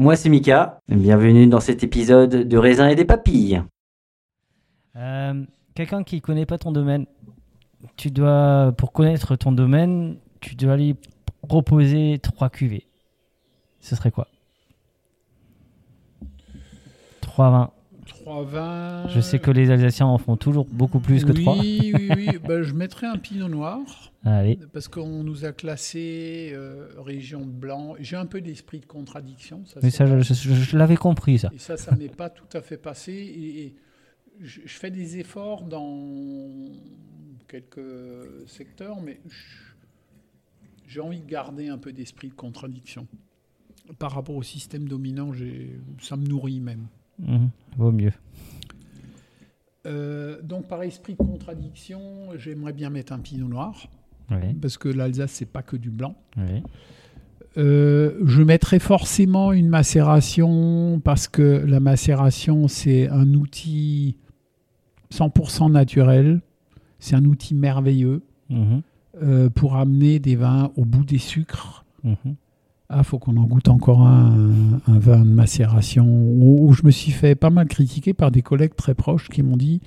Moi c'est Mika, bienvenue dans cet épisode de raisin et des papilles. Euh, Quelqu'un qui connaît pas ton domaine, tu dois, pour connaître ton domaine, tu dois lui proposer trois cuvées. Ce serait quoi? Trois vins. 3,20. Je sais que les Alsaciens en font toujours beaucoup plus que oui, trois. Oui, oui, Ben, je mettrais un pinot noir. Allez. Parce qu'on nous a classé euh, région de blanc. J'ai un peu d'esprit de contradiction. Ça, Mais ça, je, je- je l'avais compris ça. Et ça, ça m'est pas tout à fait passé. Et, et je, je fais des efforts dans quelques secteurs, mais j'ai envie de garder un peu d'esprit de contradiction. Par rapport au système dominant, ça me nourrit même. Mhm, Vaut mieux. Euh, donc, par esprit de contradiction, j'aimerais bien mettre un pinot noir, Oui. parce que l'Alsace, c'est pas que du blanc. oui. Euh, je mettrais forcément une macération, parce que la macération, c'est un outil 100% naturel. C'est un outil merveilleux Mhm, euh, pour amener des vins au bout des sucres. mhm. Ah, faut qu'on en goûte encore un, un vin de macération où, où je me suis fait pas mal critiquer par des collègues très proches qui m'ont dit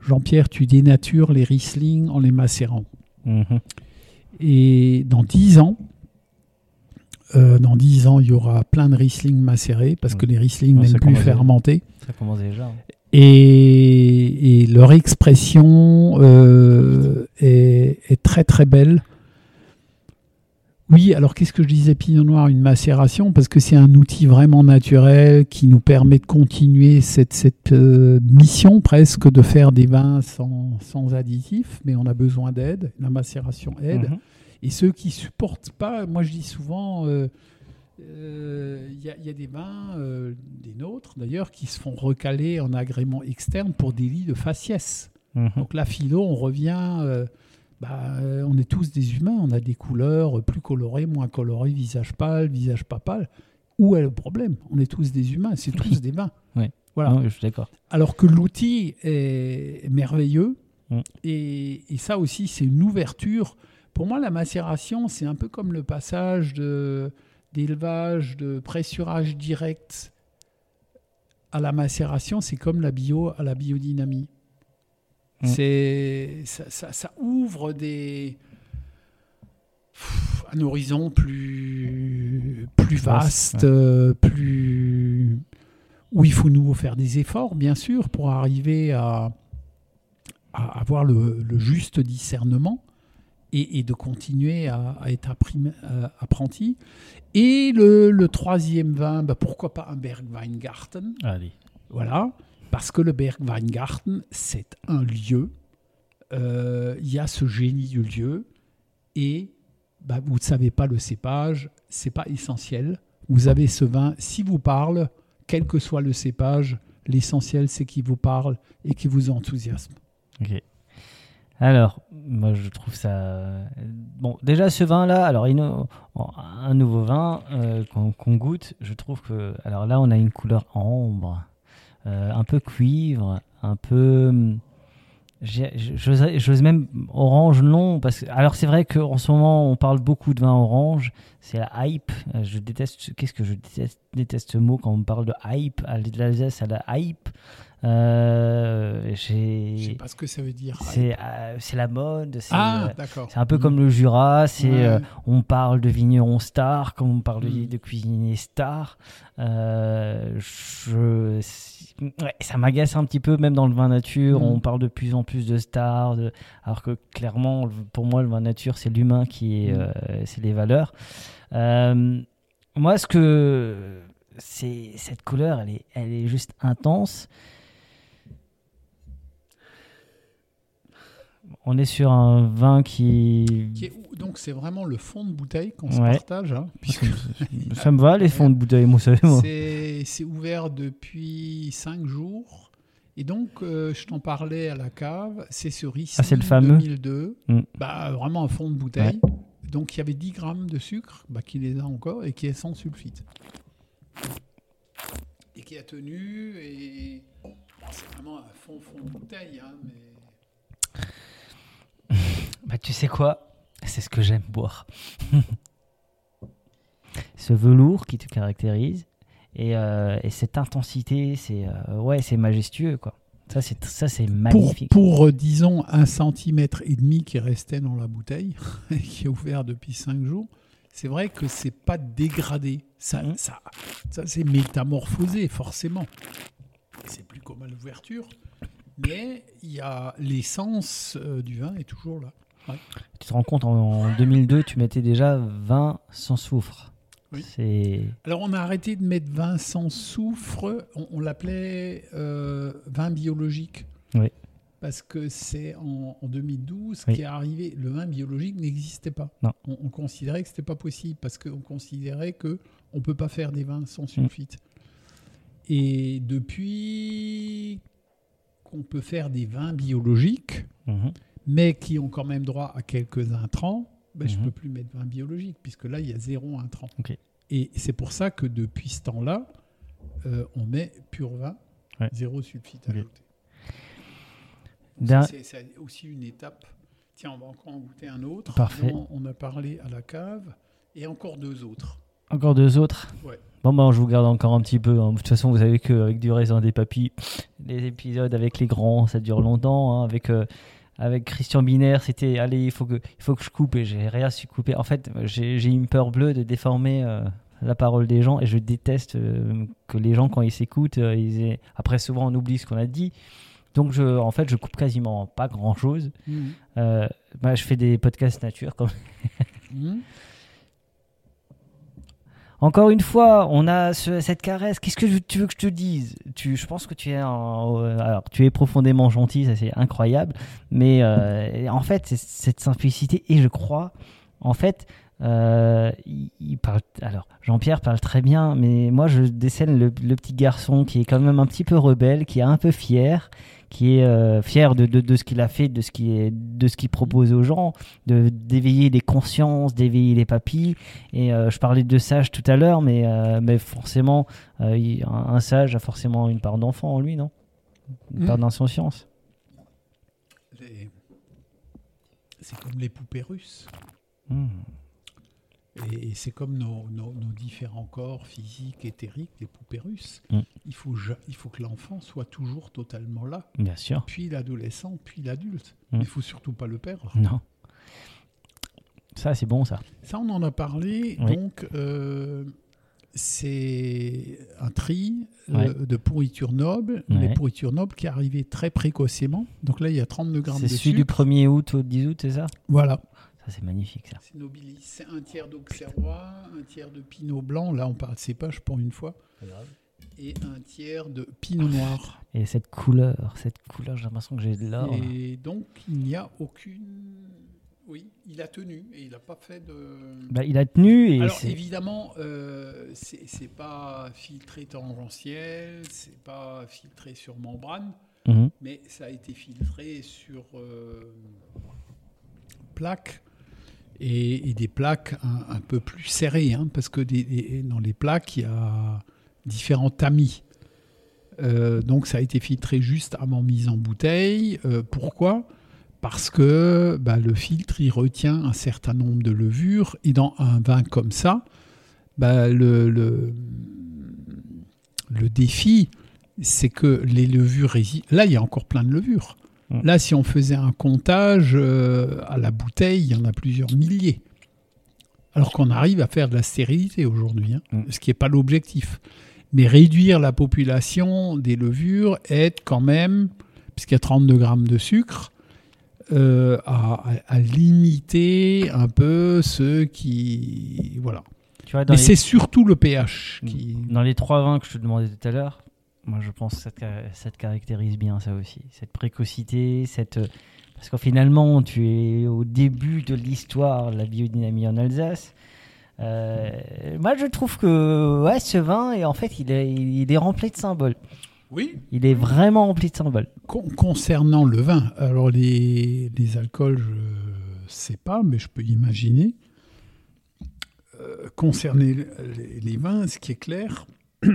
Jean-Pierre, tu dénatures les Riesling en les macérant. Mhm. Et dans 10 ans, euh, dans 10 ans, il y aura plein de Riesling macérés parce que les Riesling n'aiment plus fermenter. Ça commence déjà. hein. Et, et leur expression euh, est, est très très belle. Oui, alors qu'est-ce que je disais Pinot Noir? Une macération, parce que c'est un outil vraiment naturel qui nous permet de continuer cette, cette euh, mission presque de faire des vins sans, sans additifs, mais on a besoin d'aide. La macération aide. Mhm. Et ceux qui supportent pas, moi je dis souvent, euh, euh, il y, a- il y a des vins, euh, des nôtres d'ailleurs, qui se font recaler en agrément externe pour délit de faciès. Mhm. Donc la philo, on revient, euh, bah, euh, on est tous des humains, on a des couleurs plus colorées, moins colorées, visage pâle, visage pas pâle. Où est le problème? On est tous des humains, c'est tous des. Ouais. Voilà. Non, je suis d'accord. Alors que l'outil est merveilleux. Mm. Et, et ça aussi, c'est une ouverture. Pour moi, la macération, c'est un peu comme le passage de- d'élevage, de pressurage direct à la macération. C'est comme la bio à la biodynamie. Mm. C'est ça, ça- ça ouvre des pff, un horizon plus plus Vaste, euh, plus où il faut nous faire des efforts, bien sûr, pour arriver à, à avoir le, le juste discernement et, et de continuer à, à être apprim- euh, apprenti. Et le, le troisième vin, bah, pourquoi pas un Bergweingarten Allez. Voilà, parce que le Bergweingarten, c'est un lieu. euh, Il y a ce génie du lieu et bah, vous ne savez pas le cépage, c'est pas essentiel. Vous avez ce vin, si vous parle, quel que soit le cépage, l'essentiel c'est qu'il vous parle et qu'il vous enthousiasme. Ok. Alors, moi je trouve ça. Bon, déjà ce vin-là, alors un nouveau vin euh, qu'on goûte, je trouve que. Alors là, on a une couleur ambre, un peu cuivre, un peu. hum, J'ose même orange, non. Parce que, alors c'est vrai qu'en ce moment, on parle beaucoup de vin orange. C'est la hype. Euh, Je déteste. Qu'est-ce que je déteste, mot quand on parle de hype l'Alsace, à la hype. Euh, Je sais pas ce que ça veut dire. c'est euh, la mode. C'est Ah, euh, un peu Mm. comme le Jura. C'est Ouais. euh, on parle de vignerons stars comme on parle de, Mm. de je, c'est- ouais, ça m'agace un petit peu, même dans le vin nature. Mm. On parle de plus en plus de stars, de- alors que clairement, pour moi, le vin nature, c'est l'humain qui est, Mm. c'est les valeurs. Moi, ce que c'est cette couleur, elle est, elle est juste intense. On est sur un vin qui. Qui est- donc c'est vraiment le fond de bouteille qu'on se partage. hein, puisque Ça me va, les fonds de bouteille, vous savez, c'est ouvert depuis 5 jours. Et donc, euh, je t'en parlais à la cave, c'est sur Riesling Ah, c'est le fameux 2002. Mm. Bah, vraiment un fond de bouteille. Donc, il y avait 10 grammes de sucre, bah, qui les a encore, et qui est sans sulfite. Et qui a tenu, et c'est vraiment un fond, fond de bouteille. hein, mais... Bah, tu sais quoi? C'est ce que j'aime boire. ce velours qui te caractérise et, euh, et cette intensité, c'est euh, ouais, c'est majestueux quoi. Ça c'est ça c'est magnifique. pour, euh, disons, un centimètre et demi qui restait dans la bouteille, et qui est ouvert depuis 5 jours, c'est vrai que c'est pas dégradé. Ça, Mhm. ça, ça c'est métamorphosé, forcément. C'est plus comme à l'ouverture. Mais il y a l'essence du vin est toujours là. Ouais. Tu te rends compte en, en 2002, tu mettais déjà vin sans soufre. Oui. Alors on a arrêté de mettre vin sans soufre, on, on l'appelait euh, vin biologique. Oui. Parce que c'est en, en 2012 Oui. qui est arrivé, le vin biologique n'existait pas. Non. On, on considérait que c'était pas possible parce qu'on considérait que on peut pas faire des vins sans sulfite. Et depuis qu'on peut faire des vins biologiques, Mhm. Mais qui ont quand même droit à quelques intrants, ben, je Mhm. peux plus mettre vin biologique puisque là il y a zéro intrant. Et c'est pour ça que depuis ce temps-là, euh, on met pur vin, Ouais. zéro sulfite Ok. ajouté. C'est c'est aussi une étape. Tiens, on va encore en goûter un autre. Parfait. dont On a parlé à la cave et encore deux autres. Encore deux autres. Ouais. Bon, ben, je vous garde encore un petit peu. hein. De toute façon, vous savez qu'avec du raisin des papilles, les épisodes avec les grands, ça dure longtemps. hein. Avec, euh, avec Christian Binaire, c'était allez, il faut que, il faut que je coupe et j'ai rien su couper. En fait, j'ai une peur bleue de déformer euh, la parole des gens et je déteste euh, que les gens, quand ils s'écoutent, euh, ils aient- après, souvent, on oublie ce qu'on a dit. Donc, je, en fait, je coupe quasiment pas grand chose. Euh, bah, je fais des podcasts nature comme Mhm. Encore une fois, on a ce- cette caresse. Qu'est-ce que tu veux que je te dise? Tu, Je pense que tu es, un- euh, alors, tu es profondément gentil, ça c'est incroyable. Mais euh, en fait, c'est cette simplicité, et je crois, en fait, euh, il, il parle. Alors, Jean-Pierre parle très bien, mais moi je décèle le, le petit garçon qui est quand même un petit peu rebelle, qui est un peu fier, qui est euh, fier de, de, de ce qu'il a fait, de ce est- de ce qu'il propose aux gens, de d'éveiller les consciences, d'éveiller les papilles. Et euh, je parlais de sage tout à l'heure, mais, mais forcément, il- un, un sage a forcément une part d'enfant en lui, non? Une part d'insouciance. Les- C'est comme les poupées russes. Mm. Et, c'est comme nos, nos- nos différents corps physiques, éthériques, les poupées russes. Mm. Il, faut, il faut que l'enfant soit toujours totalement là. Bien sûr. Puis l'adolescent, puis l'adulte. Mm. Il faut surtout pas le perdre. Non. Ça, c'est bon, ça. Ça, on en a parlé. Oui. Donc, euh, c'est un tri euh, de pourriture noble. Ouais. Les pourritures nobles qui arrivaient très précocement. Donc là, il y a 32 grammes de C'est celui sucre. du 1er août au 10 août, c'est ça? Voilà. Ça, c'est magnifique, ça. C'est nobilis. C'est un tiers d'auxerrois, un tiers de pinot blanc. Là, on parle cépage pour une fois. et un tiers de pinot noir. Et cette couleur, cette couleur, j'ai l'impression que j'ai de l'or. Et donc, il n'y a aucune. Oui, il a tenu et il n'a pas fait de. Bah, il a tenu et Alors c'est- évidemment, euh, c'est pas filtré tangentiel, c'est pas filtré sur membrane, Mhm. mais ça a été filtré sur euh, plaques et, des plaques un, peu plus serrées, hein, parce que dans les plaques il y a différents tamis. Euh, donc ça a été filtré juste avant mise en bouteille. Euh, pourquoi? Parce que bah, le filtre il retient un certain nombre de levures et dans un vin comme ça, bah, le, défi c'est que les levures Là il y a encore plein de levures. Mm. Là si on faisait un comptage euh, à la bouteille, il y en a plusieurs milliers. Alors qu'on arrive à faire de la stérilité aujourd'hui, hein, Mm. ce qui n'est pas l'objectif. Mais réduire la population des levures aide quand même, puisqu'il y a 32 grammes de sucre, euh, à, à- à limiter un peu ceux qui... Voilà. tu vois, dans Mais les- c'est surtout le pH qui... Dans les trois vins que je te demandais tout à l'heure, moi je pense que ça te, ca- ça te caractérise bien ça aussi. Cette précocité, cette... Parce que finalement, tu es au début de l'histoire de la biodynamie en Alsace. Euh, moi je trouve que ouais, ce vin, et en fait, il est, il est rempli de symboles. Oui. Il est vraiment rempli de symboles. Con- concernant le vin, alors les, les alcools, je sais pas, mais je peux imaginer. Euh, concerner les, les vins, ce qui est clair,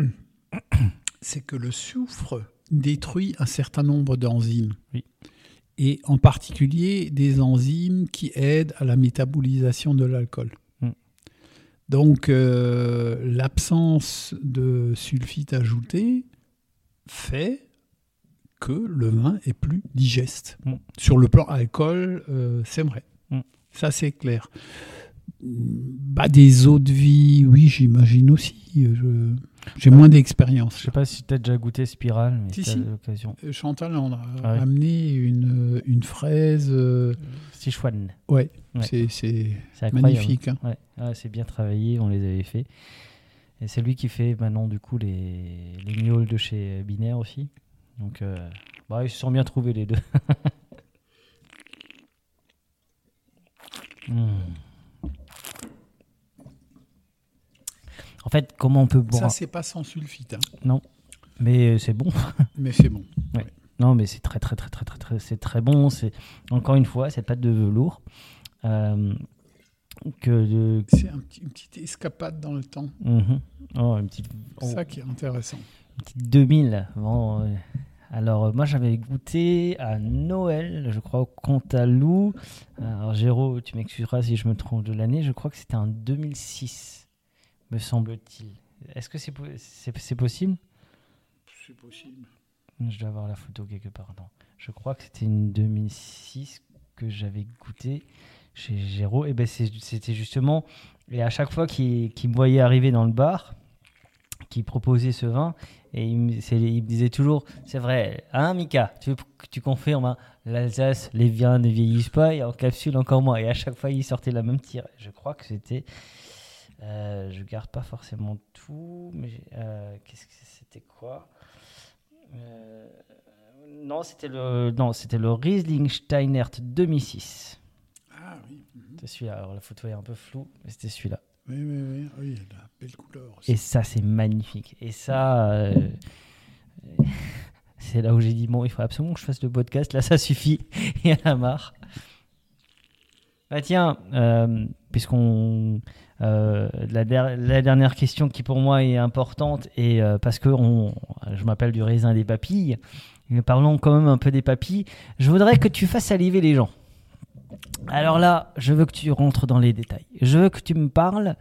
c'est que le soufre détruit un certain nombre d'enzymes. Oui. Et en particulier des enzymes qui aident à la métabolisation de l'alcool. Mm. Donc euh, l'absence de sulfite ajouté fait que le vin est plus digeste. Mm. Sur le plan alcool, euh, c'est vrai. Mm. Ça, c'est clair. Bah, des eaux de vie, oui, j'imagine aussi. Je- J'ai moins d'expérience. Je sais pas si tu as déjà goûté Spiral, mais Si, l'occasion. Euh, Chantal on a Ah ouais. amené une, une fraise. euh, Sichuan. ouais, Ouais. c'est- magnifique. hein. Ouais, ah, c'est bien travaillé, on les avait fait. Et c'est lui qui fait maintenant du coup les, les gnôles de chez Binaire aussi. Donc euh, bah, ils se sont bien trouvés les deux. Hmm. Fait, comment on peut boire Ça, c'est pas sans sulfite, hein, Non, mais c'est bon. mais c'est bon. Non, mais c'est très très très très très très c'est très bon. C'est encore une fois cette pâte de velours euh, que de. C'est un petit- une petite escapade dans le temps. Mhm. Oh, une petite. C'est oh. ça qui est intéressant. petite 2000. Bon, euh, alors, euh, moi, j'avais goûté à Noël, je crois, au Cantalou. Alors, Géraud, tu m'excuseras si je me trompe de l'année. Je crois que c'était en 2006, me semble-t-il. Est-ce que c'est po- c'est c'est possible? C'est possible. Je dois avoir la photo quelque part. Non. Je crois que c'était une 2006 que j'avais goûté chez Géraud. Et ben c'est- c'était justement. Et à chaque fois qu'il me voyait arriver dans le bar, qu'il proposait ce vin, et il me, c'est- il me disait toujours C'est vrai, hein, Mika Tu, tu confirmes, hein, l'Alsace, les vins ne vieillissent pas, et en capsule encore moins. Et à chaque fois, il sortait la même tire. Je crois que c'était. Euh, je garde pas forcément tout, mais euh, qu'est-ce que c'était quoi? Euh, non, c'était le, non, c'était le Riesling Steinert 2006. Ah oui. mhm. C'était celui-là. Alors la photo est un peu floue, mais c'était celui-là. Oui, oui, oui. Ah oui, il a la belle couleur aussi. Et ça, c'est magnifique. Et ça, c'est là où j'ai dit bon, il faut absolument que je fasse le podcast. Là, ça suffit. Il y en a marre. Bah tiens, puisqu'on euh, la, der- la dernière question qui pour moi est importante et euh, parce que je m'appelle du raisin des papilles, mais parlons quand même un peu des papilles. Je voudrais que tu fasses saliver les gens. Alors là, je veux que tu rentres dans les détails. Je veux que tu me parles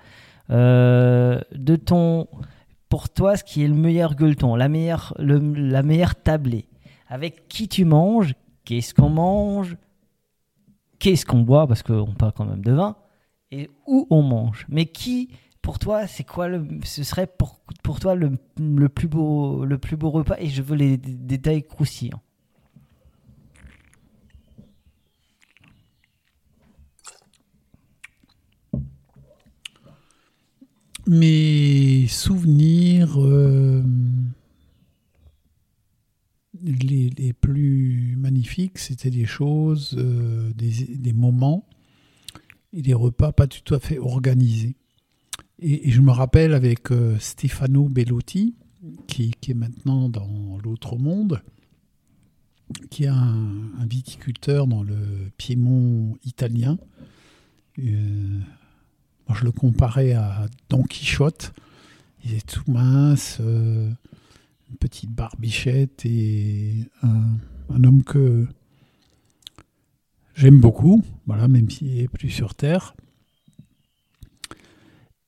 euh, de ton, pour toi, ce qui est le meilleur gueuleton, la meilleure, le- la meilleure tablée. Avec qui tu manges, qu'est-ce qu'on mange, qu'est-ce qu'on boit, parce qu'on parle quand même de vin, et où on mange. Mais qui, pour toi, c'est quoi le, ce serait pour, pour toi le, le plus beau, le plus beau repas? Et je veux les détails croustillants. Mes souvenirs, euh, les, les plus magnifiques, c'était des choses, euh, des, des moments et des repas pas tout à fait organisés. Et, je me rappelle avec euh, Stefano Bellotti, qui, est maintenant dans l'autre monde, qui est un, viticulteur dans le Piémont italien. Euh, moi, je le comparais à Don Quichotte. Il est tout mince, euh, une petite barbichette et un homme que j'aime beaucoup, voilà, même s'il n'est plus sur Terre.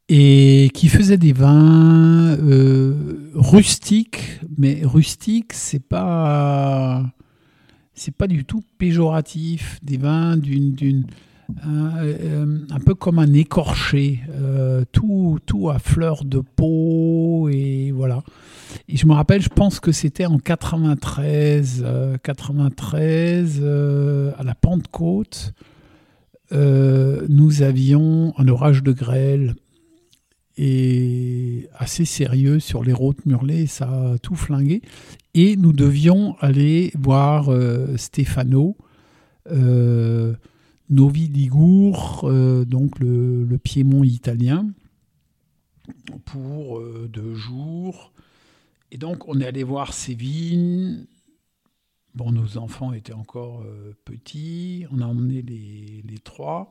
Et qui faisait des vins euh, rustiques, mais rustiques, c'est pas c'est pas du tout péjoratif. Des vins d'une d'une un, euh, un peu comme un écorché, euh, tout, tout à fleur de peau, et voilà. Et je me rappelle, je pense que c'était en 93, euh, 93 euh, à la Pentecôte, euh, nous avions un orage de grêle et assez sérieux sur les routes murlées, ça a tout flingué. Et nous devions aller voir euh, Stefano. Euh, Novi Ligure, euh, donc le, Piémont italien, pour euh, deux jours. Et donc, on est allé voir vignes. Bon, nos enfants étaient encore euh, petits. On a emmené les, les trois.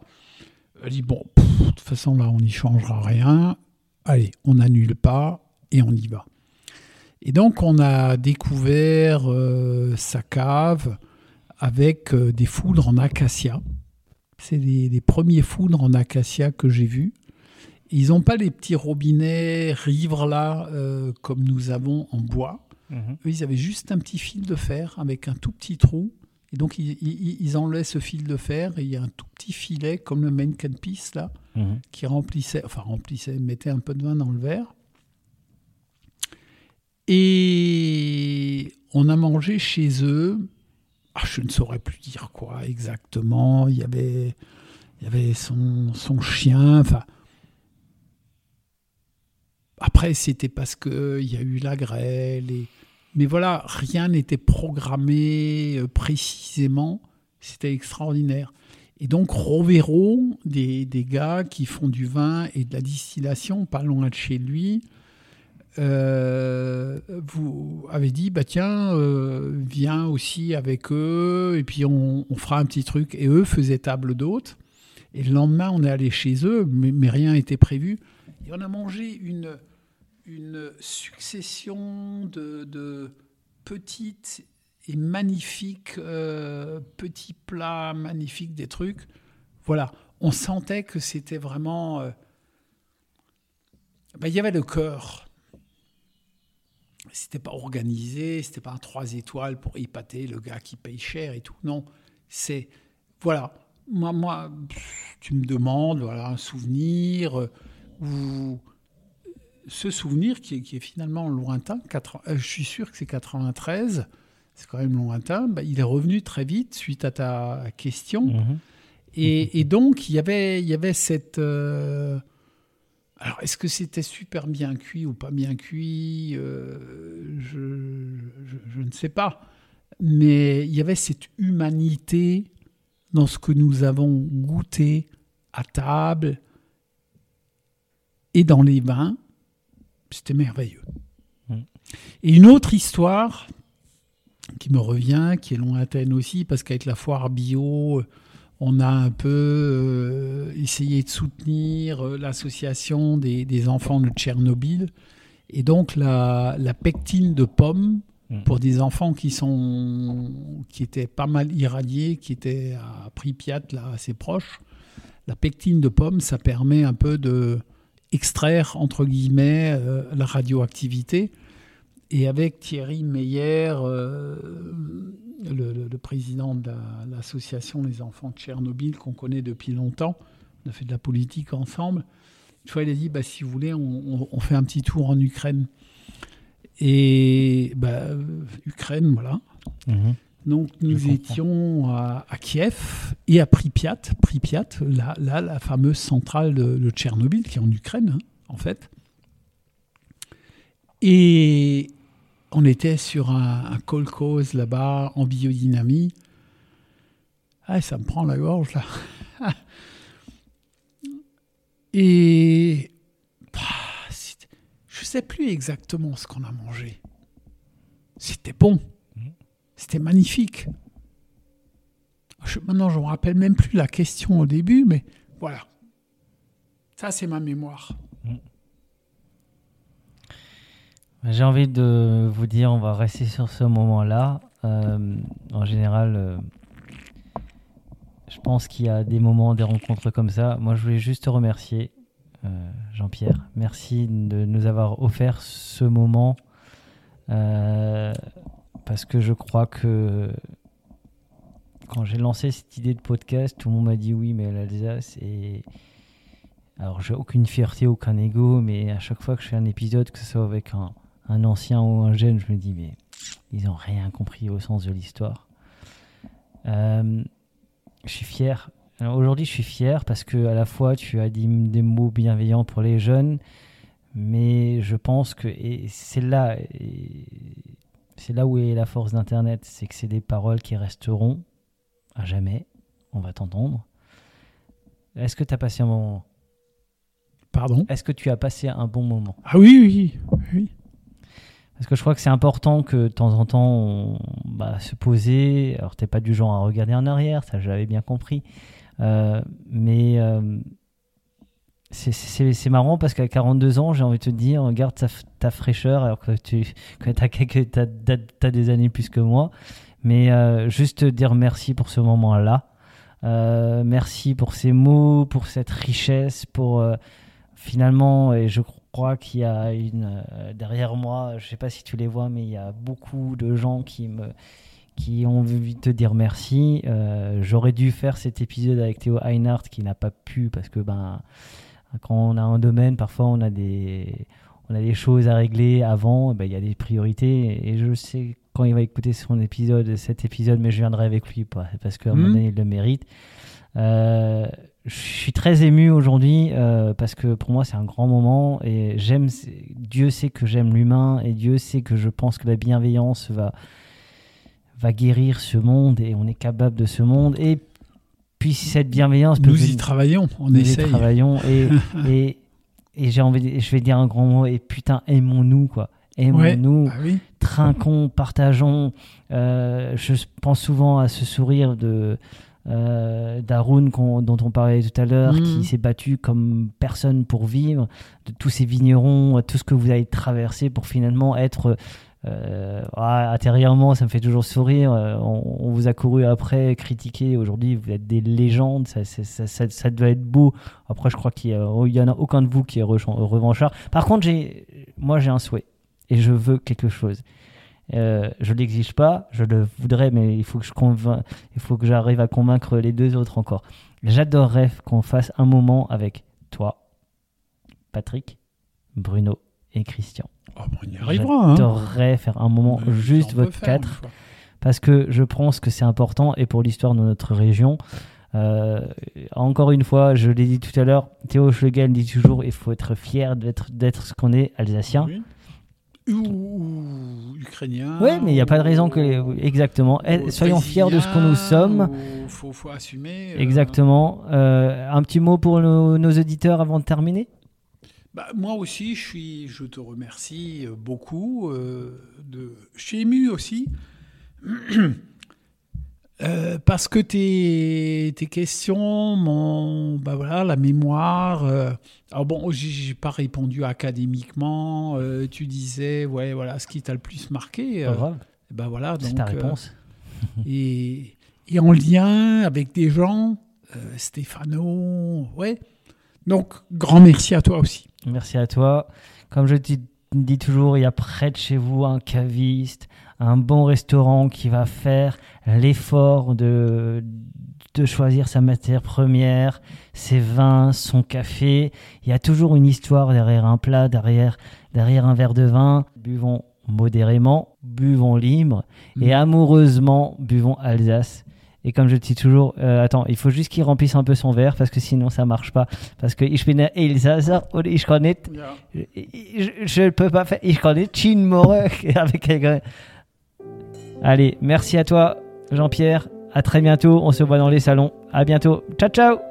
Elle dit Bon, de toute façon, là, on n'y changera rien. Allez, on n'annule pas et on y va. Et donc, on a découvert sa cave avec des foudres en acacia. C'est les, les, premiers foudres en acacia que j'ai vus. Ils n'ont pas les petits robinets rivres là, euh, comme nous avons en bois. Mmh. Eux, ils avaient juste un petit fil de fer avec un tout petit trou. Et donc, ils, ils, ils enlevaient ce fil de fer et il y a un tout petit filet, comme le main can piece là, mmh. qui remplissait, enfin remplissait, mettait un peu de vin dans le verre. Et on a mangé chez eux ah, je ne saurais plus dire quoi exactement. Il y avait, il y avait son, son chien. Enfin, après, c'était parce qu'il y a eu la grêle. Et... Mais voilà, rien n'était programmé euh, précisément. C'était extraordinaire. Et donc, Rovero, des, des, gars qui font du vin et de la distillation, pas loin de chez lui, euh, vous avez dit, bah tiens, euh, viens aussi avec eux, et puis on, fera un petit truc. Et eux faisaient table d'hôtes. Et le lendemain, on est allé chez eux, mais, mais rien n'était prévu. Et on a mangé une, une succession de, de petites et magnifiques euh, petits plats, magnifiques des trucs. Voilà, on sentait que c'était vraiment... Ben, il y avait le cœur c'était pas organisé, c'était pas un 3 étoiles pour épater le gars qui paye cher et tout. Non, c'est voilà. Moi, moi, tu me demandes voilà un souvenir euh, ou ce souvenir qui est, qui est finalement lointain. 4, euh, je suis sûr que c'est 93. C'est quand même lointain. Bah, il est revenu très vite suite à ta question. Mmh. Et, et, donc il y avait il y avait cette euh, alors, est-ce que c'était super bien cuit ou pas bien cuit euh, je, je, je, ne sais pas. Mais il y avait cette humanité dans ce que nous avons goûté à table et dans les vins. C'était merveilleux. Mmh. Et une autre histoire qui me revient, qui est lointaine aussi, parce qu'avec la foire bio, on a un peu euh, essayé de soutenir euh, l'association des, des, enfants de Tchernobyl. Et donc la, la pectine de pomme mmh. pour des enfants qui, sont, qui étaient pas mal irradiés, qui étaient à Pripyat, là, assez proche. La pectine de pomme, ça permet un peu de extraire, entre guillemets, euh, la radioactivité. Et avec Thierry Meyer, euh, le, le, le, président de l'association la, Les Enfants de Tchernobyl, qu'on connaît depuis longtemps, on a fait de la politique ensemble. Une fois, il a dit bah, si vous voulez, on, on, on, fait un petit tour en Ukraine. Et bah, Ukraine, voilà. Mmh. Donc, nous étions à, à, Kiev et à Pripyat, Pripyat là, là la fameuse centrale de, de, Tchernobyl, qui est en Ukraine, hein, en fait. Et on était sur un, un cause là-bas en biodynamie. Ah, ça me prend la gorge là. Et bah, je sais plus exactement ce qu'on a mangé. C'était bon. C'était magnifique. Je, maintenant, je me rappelle même plus la question au début, mais voilà. Ça, c'est ma mémoire. J'ai envie de vous dire, on va rester sur ce moment-là. Euh, en général, euh, je pense qu'il y a des moments, des rencontres comme ça. Moi, je voulais juste te remercier, euh, Jean-Pierre. Merci de nous avoir offert ce moment. parce que je crois que quand j'ai lancé cette idée de podcast, tout le monde m'a dit oui, mais l'Alsace est. Alors, j'ai aucune fierté, aucun ego, mais à chaque fois que je fais un épisode, que ce soit avec un, un ancien ou un jeune, je me dis, mais ils n'ont rien compris au sens de l'histoire. Euh, je suis fier. Aujourd'hui, je suis fier parce que à la fois, tu as dit des mots bienveillants pour les jeunes, mais je pense que c'est là, c'est là où est la force d'Internet, c'est que c'est des paroles qui resteront à jamais. On va t'entendre. Est-ce que tu as passé un moment? Pardon? Est-ce que tu as passé un bon moment? Ah oui, oui, oui. Parce que je crois que c'est important que de temps en temps, on bah, se poser. Alors, t'es pas du genre à regarder en arrière, ça j'avais bien compris. Euh, mais euh, c'est- marrant parce qu'à 42 ans, j'ai envie de te dire, garde ta, fraîcheur alors que tu as, des années plus que moi. Mais euh, juste te dire merci pour ce moment-là. Merci pour ces mots, pour cette richesse, pour finalement, et je crois qu'il y a une euh, derrière moi, je sais pas si tu les vois, mais il y a beaucoup de gens qui me qui ont envie de te dire merci. Euh, J'aurais dû faire cet épisode avec Théo Einhardt qui n'a pas pu parce que ben quand on a un domaine, parfois on a des on a des choses à régler avant, ben, il y a des priorités et je sais quand il va écouter son épisode, cet épisode, mais je viendrai avec lui parce qu'à un moment Mhm. donné il le mérite. Euh, je suis très ému aujourd'hui euh, parce que pour moi c'est un grand moment et j'aime Dieu sait que j'aime l'humain et Dieu sait que je pense que la bienveillance va va guérir ce monde et on est capable de ce monde et puis cette bienveillance peut Nous y travaillons, on nous y essaye. travaillons et, et, et j'ai envie de- je vais dire un grand mot et putain aimons-nous quoi aimons-nous bah oui. trinquons partageons Euh, je pense souvent à ce sourire de euh, qu'on- dont on parlait tout à l'heure qui s'est battu comme personne pour vivre de tous ces vignerons tout ce que vous avez traversé pour finalement être euh, ah, intérieurement, ça me fait toujours sourire. Euh, on, on vous a couru après, critiqué. Aujourd'hui, vous êtes des légendes. Ça, ça, ça, ça- ça doit être beau. Après, je crois qu'il y, a- oh, en a aucun de vous qui est revanchard. Par contre, moi, j'ai un souhait et je veux quelque chose. Euh, je l'exige pas, je le voudrais, mais il faut que je convain- il faut que j'arrive à convaincre les deux autres encore. J'adorerais qu'on fasse un moment avec toi, Patrick, Bruno et Christian. Oh, bon, on y arrivera. Hein. J'adorerais faire un moment Mais juste votre quatre fois. parce que je pense que c'est important et pour l'histoire de notre région. euh, encore une fois, je l'ai dit tout à l'heure, Théo Schlegel dit toujours il faut être fier d'être d'être ce qu'on est, alsacien. Oui. Ou, ukrainien. Oui, mais il n'y a pas de raison que. Exactement. Eh, Soyons fiers de ce que nous sommes. ou faut, faut assumer. euh, Exactement. Euh, un petit mot pour nos, nos auditeurs avant de terminer? Bah, moi aussi, je, suis, je te remercie euh, beaucoup. euh, de, je suis ému aussi. Euh, parce que tes, tes questions, mon, bah voilà, la mémoire. euh, alors bon, j'ai- pas répondu académiquement. euh, tu disais, ouais, voilà, ce qui t'a le plus marqué. Pas euh, grave. bah voilà, C'est ta réponse. et, et en lien avec des gens, Stéphano, ouais. Donc, grand merci à toi aussi. Merci à toi. Comme je te dis toujours, il y a près de chez vous un caviste, un bon restaurant qui va faire l'effort de, de choisir sa matière première, ses vins, son café. Il y a toujours une histoire derrière un plat, derrière, derrière un verre de vin. Buvons modérément, buvons libre et amoureusement, buvons Alsace. Et comme je te dis toujours, euh, attends, il faut juste qu'il remplisse un peu son verre parce que sinon ça marche pas. Parce que ich bin der Elsaser und ich kann nicht, Ja. je, je peux pas faire, ich kann nicht Chin More avec quelqu'un. Allez, merci à toi, Jean-Pierre. À très bientôt. On se voit dans les salons. À bientôt. Ciao, ciao.